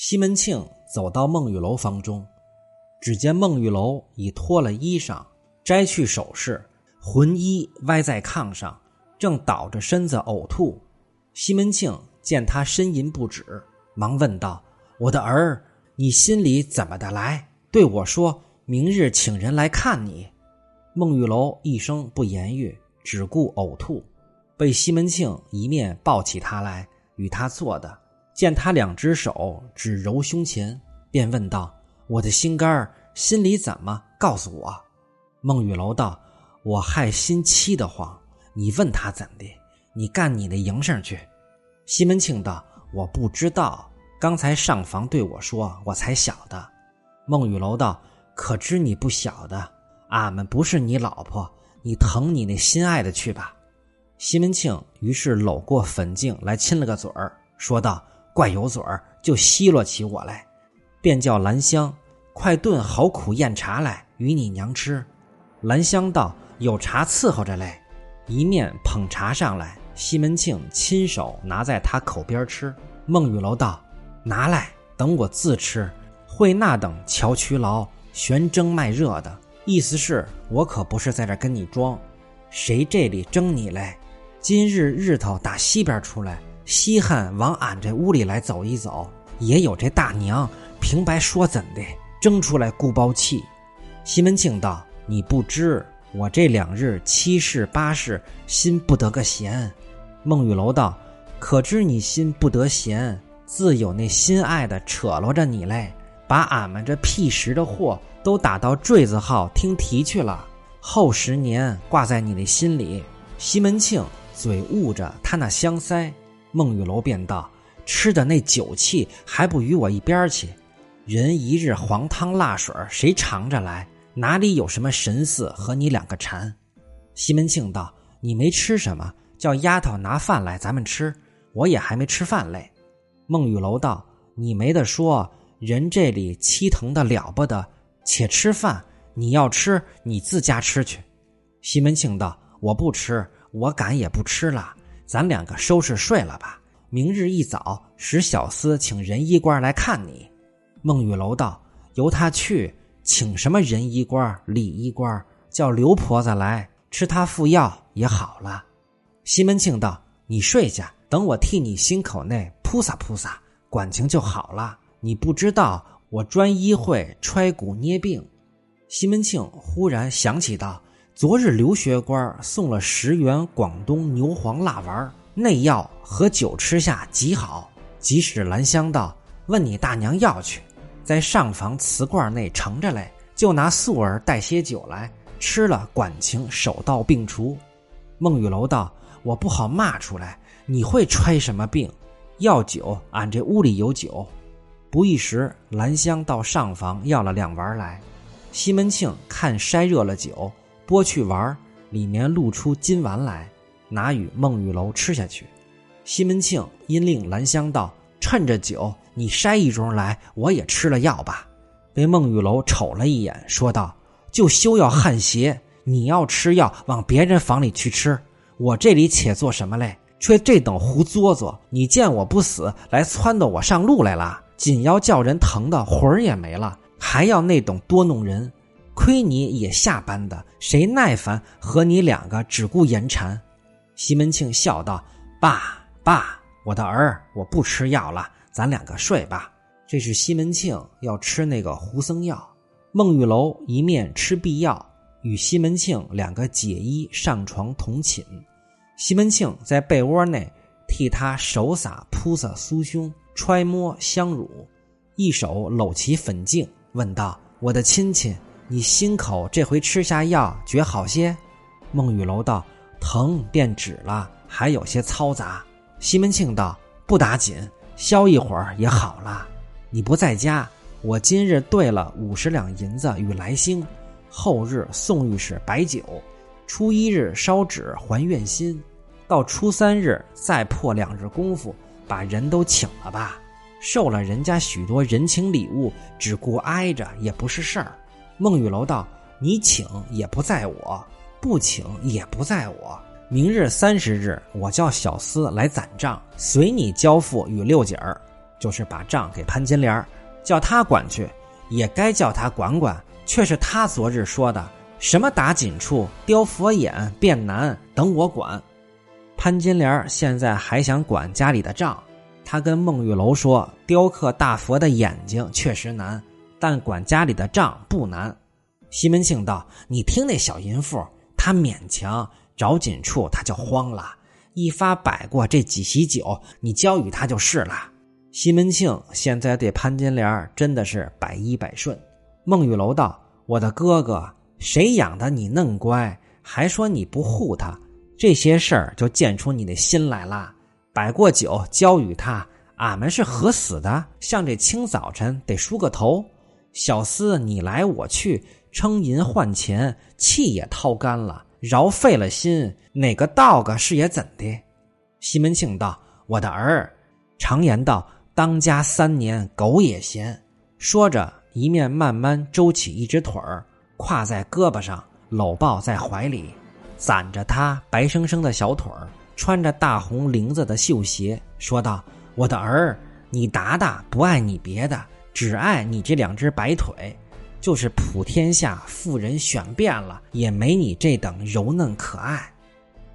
西门庆走到孟玉楼房中，只见孟玉楼已脱了衣裳，摘去首饰，浑衣歪在炕上，正倒着身子呕吐。西门庆见他呻吟不止，忙问道：“我的儿，你心里怎么的来？对我说明日请人来看你。”孟玉楼一声不言语，只顾呕吐，被西门庆一面抱起他来，与他坐的。见他两只手只揉胸前，便问道：“我的心肝心里怎么？告诉我。”孟玉楼道：“我害心凄得慌。你问他怎的？你干你的营生去。”西门庆道：“我不知道，刚才上房对我说，我才晓得。”孟玉楼道：“可知你不晓得？俺们不是你老婆，你疼你那心爱的去吧。”西门庆于是搂过粉镜来亲了个嘴儿，说道。怪有嘴儿，就奚落起我来，便叫兰香快炖好苦燕茶来与你娘吃。兰香道：“有茶伺候着嘞。”一面捧茶上来，西门庆亲手拿在他口边吃。孟玉楼道：“拿来，等我自吃。会那等乔渠劳悬蒸卖热的，意思是我可不是在这跟你装。谁这里蒸你嘞？今日日头打西边出来。”稀罕往俺这屋里来走一走，也有这大娘平白说怎的，蒸出来顾包气。西门庆道：“你不知我这两日七事八事，心不得个闲。”孟玉楼道：“可知你心不得闲，自有那心爱的扯罗着你嘞，把俺们这屁食的货都打到坠子号听题去了，后十年挂在你的心里。”西门庆嘴捂着他那香腮。孟玉楼便道：“吃的那酒气还不与我一边去？人一日黄汤辣水，谁尝着来？哪里有什么神似和你两个馋？”西门庆道：“你没吃什么？叫丫头拿饭来，咱们吃。我也还没吃饭嘞。”孟玉楼道：“你没得说，人这里凄疼的了不得，且吃饭。你要吃，你自家吃去。”西门庆道：“我不吃，我敢也不吃了。”咱两个收拾睡了吧，明日一早使小厮请仁医官来看你。孟玉楼道：“由他去，请什么仁医官、李医官，叫刘婆子来吃他副药也好了。”西门庆道：“你睡下，等我替你心口内扑撒扑撒，管情就好了。你不知道，我专医会揣骨捏病。”西门庆忽然想起道。昨日刘学官送了十元广东牛黄辣丸，内药和酒吃下极好。即使兰香道问你大娘要去，在上房瓷罐内盛着嘞，就拿素儿带些酒来吃了，管情手到病除。孟玉楼道：“我不好骂出来，你会揣什么病？要酒，俺这屋里有酒。”不一时，兰香到上房要了两丸来，西门庆看筛热了酒。剥去丸里面露出金丸来，拿与孟玉楼吃下去。西门庆因令兰香道：“趁着酒，你筛一盅来，我也吃了药吧。”被孟玉楼瞅了一眼，说道：“就休要汗邪，你要吃药，往别人房里去吃。我这里且做什么嘞？却这等胡作作！你见我不死，来撺掇我上路来了，紧要叫人疼的魂儿也没了，还要那等多弄人。”亏你也下班的，谁耐烦和你两个只顾言缠？西门庆笑道：“爸爸，我的儿，我不吃药了，咱两个睡吧。”这是西门庆要吃那个胡僧药。孟玉楼一面吃必药，与西门庆两个解衣上床同寝。西门庆在被窝内替他手洒铺洒酥胸，揣摩香乳，一手搂起粉镜，问道：“我的亲亲。”你心口这回吃下药，觉好些？孟玉楼道：“疼便止了，还有些嘈杂。”西门庆道：“不打紧，消一会儿也好了。你不在家，我今日兑了五十两银子与来兴，后日送御史摆酒，初一日烧纸还愿心，到初三日再破两日功夫，把人都请了吧。受了人家许多人情礼物，只顾挨着也不是事儿。”孟玉楼道：“你请也不在我，不请也不在我。明日三十日，我叫小厮来攒账，随你交付与六姐儿。就是把账给潘金莲叫他管去，也该叫他管管。却是他昨日说的什么打紧处、雕佛眼、变难，等我管。潘金莲现在还想管家里的账，他跟孟玉楼说：“雕刻大佛的眼睛确实难，但管家里的账不难。”西门庆道：“你听那小淫妇，她勉强找紧处，她就慌了。一发摆过这几席酒，你交与她就是了。”西门庆现在对潘金莲真的是百依百顺。孟玉楼道：“我的哥哥，谁养的你嫩乖，还说你不护他？这些事儿就见出你的心来了。摆过酒，交与他，俺们是何死的？像这清早晨得梳个头。小厮你来我去，称银换钱，气也掏干了，饶费了心，哪个道个是也怎的？”西门庆道：“我的儿，常言道，当家三年，狗也嫌。”说着。一面慢慢周起一只腿儿，挎在胳膊上，搂抱在怀里，攒着他白生生的小腿儿，穿着大红绫子的绣鞋，说道：“我的儿，你达达不爱你别的，只爱你这两只白腿，就是普天下妇人选遍了，也没你这等柔嫩可爱。”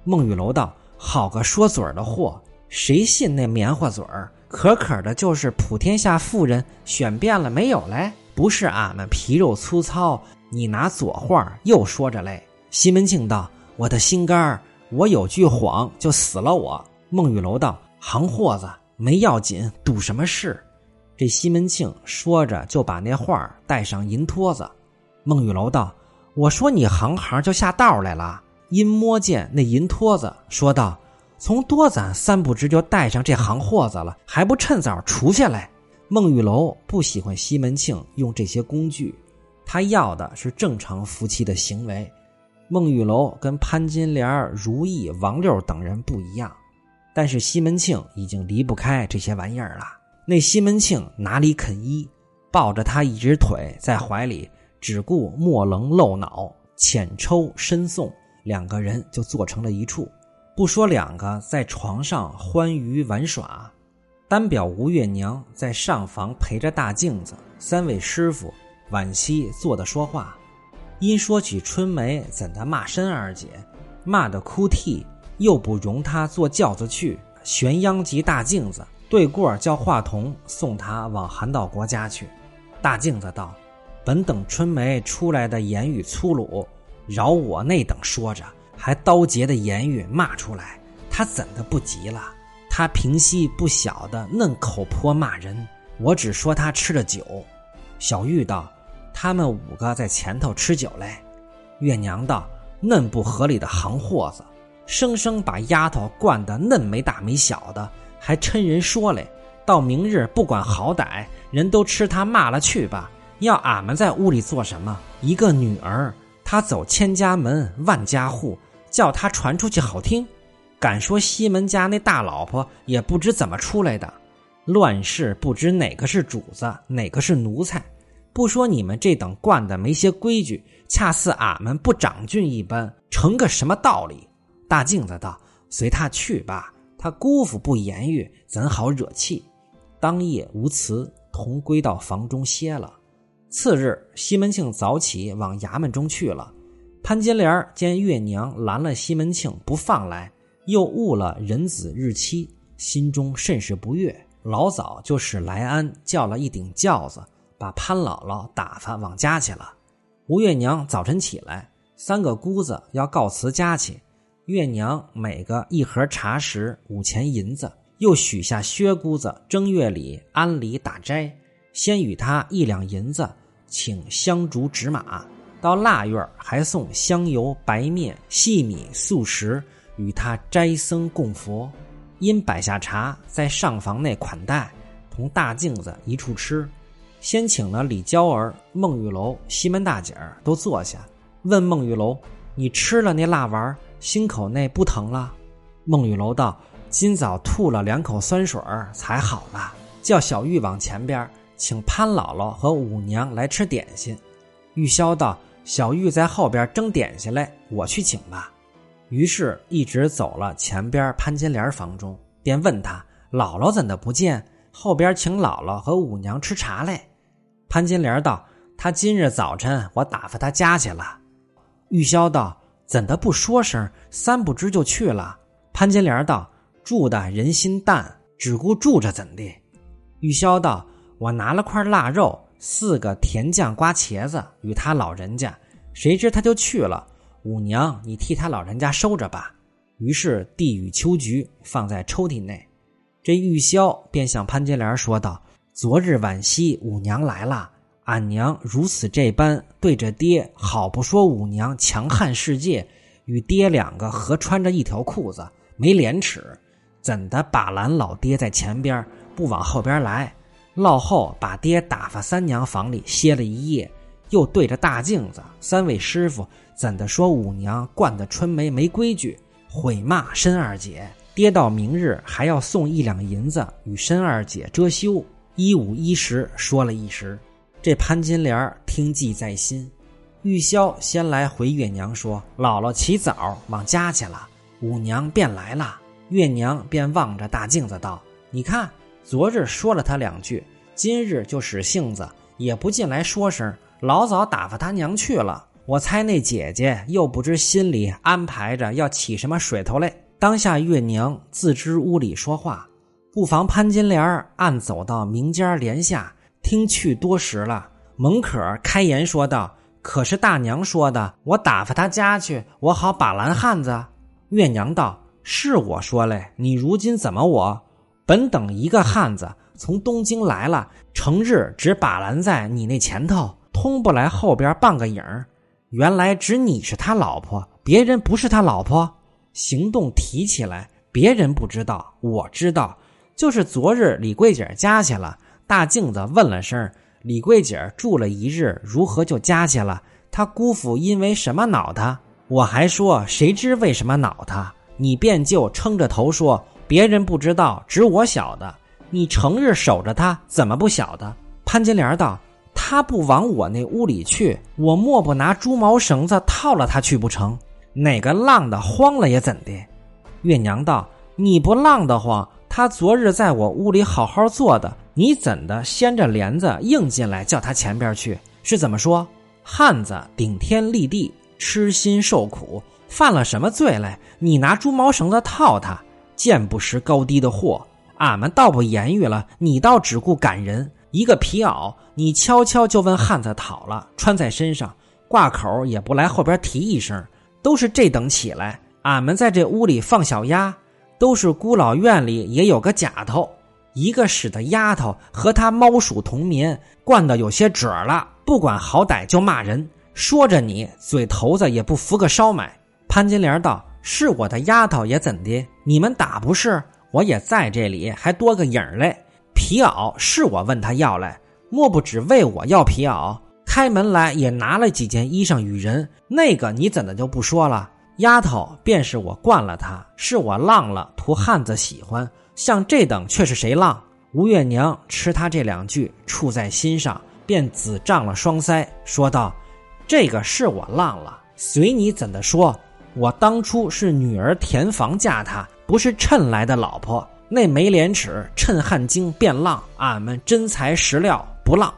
孟玉楼道：“好个说嘴儿的货，谁信那棉花嘴儿？可可的，就是普天下妇人选遍了，没有嘞。”不是俺们皮肉粗糙，你拿左话又说着嘞。西门庆道：“我的心肝儿，我有句谎就死了我。”孟玉楼道：“行货子没要紧，赌什么事？”这西门庆说着就把那画带上银托子。孟玉楼道：“我说你行行就下道来了。”因摸见那银托子，说道：“从多攒三不知就带上这行货子了，还不趁早除下来？”孟玉楼不喜欢西门庆用这些工具，他要的是正常夫妻的行为。孟玉楼跟潘金莲、如意、王六等人不一样，但是西门庆已经离不开这些玩意儿了。那西门庆哪里肯依，抱着他一只腿在怀里，只顾莫棱露脑，浅抽深送，两个人就坐成了一处。不说两个在床上欢愉玩耍。单表吴月娘在上房陪着大镜子，三位师傅惋惜坐的说话。因说起春梅怎的骂申二姐，骂得哭啼，又不容她坐轿子去，悬央及大镜子对过叫华童送他往韩道国家去。大镜子道：“本等春梅出来的言语粗鲁，饶我那等说着，还刀截的言语骂出来，他怎的不急了？”他平息不小的嫩口泼骂人，我只说他吃了酒。小玉道：“他们五个在前头吃酒嘞。”月娘道：“嫩不合理的行货子，生生把丫头惯得嫩没大没小的，还嗔人说嘞。到明日不管好歹，人都吃他骂了去吧。要俺们在屋里做什么？一个女儿，她走千家门万家户，叫她传出去好听。”敢说西门家那大老婆也不知怎么出来的，乱世不知哪个是主子，哪个是奴才。不说你们这等惯的没些规矩，恰似俺们不长俊一般，成个什么道理？大镜子道：“随他去吧，他姑父不言语，怎好惹气？”当夜无辞，同归到房中歇了。次日，西门庆早起往衙门中去了。潘金莲见月娘拦了西门庆不放来。又误了人子日期，心中甚是不悦。老早就使来安叫了一顶轿子，把潘姥姥打发往家去了。吴月娘早晨起来，三个姑子要告辞家去。月娘每个一盒茶食五钱银子，又许下薛姑子正月里安里打斋，先与他一两银子，请香烛纸马；到腊月还送香油、白面、细米、素食。与他斋僧供佛，因摆下茶在上房内款待，同大镜子一处吃。先请了李娇儿、孟玉楼、西门大姐儿都坐下，问孟玉楼：“你吃了那辣丸，心口内不疼了？”孟玉楼道：“今早吐了两口酸水儿，才好了。”叫小玉往前边请潘姥姥和五娘来吃点心。玉箫道：“小玉在后边蒸点心来，我去请吧。”于是，一直走了前边潘金莲房中，便问他：“姥姥怎的不见？后边请姥姥和五娘吃茶嘞。”潘金莲道：“她今日早晨我打发她家去了。”玉箫道：“怎的不说声？三不知就去了。”潘金莲道：“住的人心淡，只顾住着怎的？”玉箫道：“我拿了块腊肉，四个甜酱瓜茄子与他老人家，谁知他就去了。五娘，你替他老人家收着吧。”于是递与秋菊放在抽屉内。这玉箫便向潘金莲说道：“昨日晚夕，五娘来了。”俺娘如此这般对着爹，好不说五娘强悍世界，与爹两个合穿着一条裤子，没廉耻，怎的把拦老爹在前边，不往后边来？落后把爹打发三娘房里歇了一夜，又对着大镜子三位师傅，怎的说五娘惯的春梅没规矩，毁骂申二姐？爹到明日还要送一两银子与申二姐遮羞，一五一十说了一时。这潘金莲听记在心，玉箫先来回月娘说：“姥姥起早往家去了，五娘便来了。”月娘便望着大镜子道：“你看，昨日说了他两句，今日就使性子，也不进来说声，老早打发他娘去了。我猜那姐姐又不知心里安排着要起什么水头来。当下月娘自知屋里说话，不妨潘金莲暗走到明间帘下。”听去多时了，蒙可开言说道：“可是大娘说的，我打发他家去，我好把拦汉子。”月娘道：“是我说嘞，你如今怎么我？本等一个汉子从东京来了，成日只把拦在你那前头，通不来后边半个影儿原来只你是他老婆，别人不是他老婆。行动提起来，别人不知道，我知道，就是昨日李桂姐家去了。”大镜子问了声：“李桂姐住了一日，如何就家去了？他姑父因为什么恼他？我还说谁知为什么恼他？你便就撑着头说别人不知道，只我晓得。你成日守着他，怎么不晓得？”潘金莲道：“他不往我那屋里去，我莫不拿猪毛绳子套了他去不成？哪个浪的慌了也怎的？”月娘道：“你不浪得慌。”他昨日在我屋里好好坐的，你怎的掀着帘子硬进来叫他前边去？是怎么说？汉子顶天立地，痴心受苦，犯了什么罪来？你拿猪毛绳子套他，见不识高低的货。俺们倒不言语了，你倒只顾赶人。一个皮袄，你悄悄就问汉子讨了，穿在身上，挂口也不来后边提一声，都是这等起来。俺们在这屋里放小鸭。都是孤老院里也有个假头，一个使的丫头和他猫鼠同眠，惯得有些褶了。不管好歹就骂人，说着你嘴头子也不服个烧麦。潘金莲道：“是我的丫头也怎的？你们打不是？我也在这里，还多个影儿嘞。皮袄是我问他要来，莫不只为我要皮袄？开门来也拿了几件衣裳与人，那个你怎的就不说了？”丫头便是我惯了她，是我浪了，图汉子喜欢。像这等却是谁浪？吴月娘吃他这两句，触在心上，便紫胀了双腮，说道：“这个是我浪了，随你怎的说。我当初是女儿填房嫁他，不是趁来的老婆。那没廉耻，趁汉精变浪。俺们真材实料，不浪。”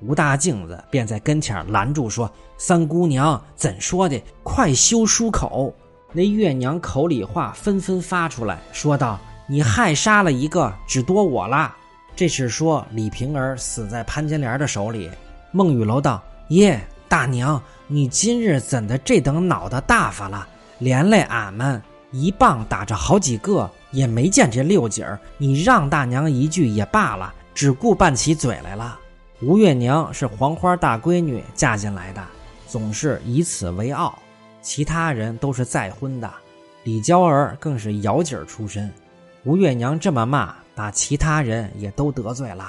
吴大镜子便在跟前拦住说。三姑娘怎说的？快休书口！那月娘口里话纷纷发出来，说道：“你害杀了一个，只多我了。”这是说李瓶儿死在潘金莲的手里。孟玉楼道：“耶，大娘，你今日怎的这等脑袋大发了？连累俺们一棒打着好几个，也没见这六姐儿。你让大娘一句也罢了，只顾拌起嘴来了。”吴月娘是黄花大闺女嫁进来的。总是以此为傲，其他人都是再婚的，李娇儿更是窑姐出身。吴月娘这么骂，把其他人也都得罪了。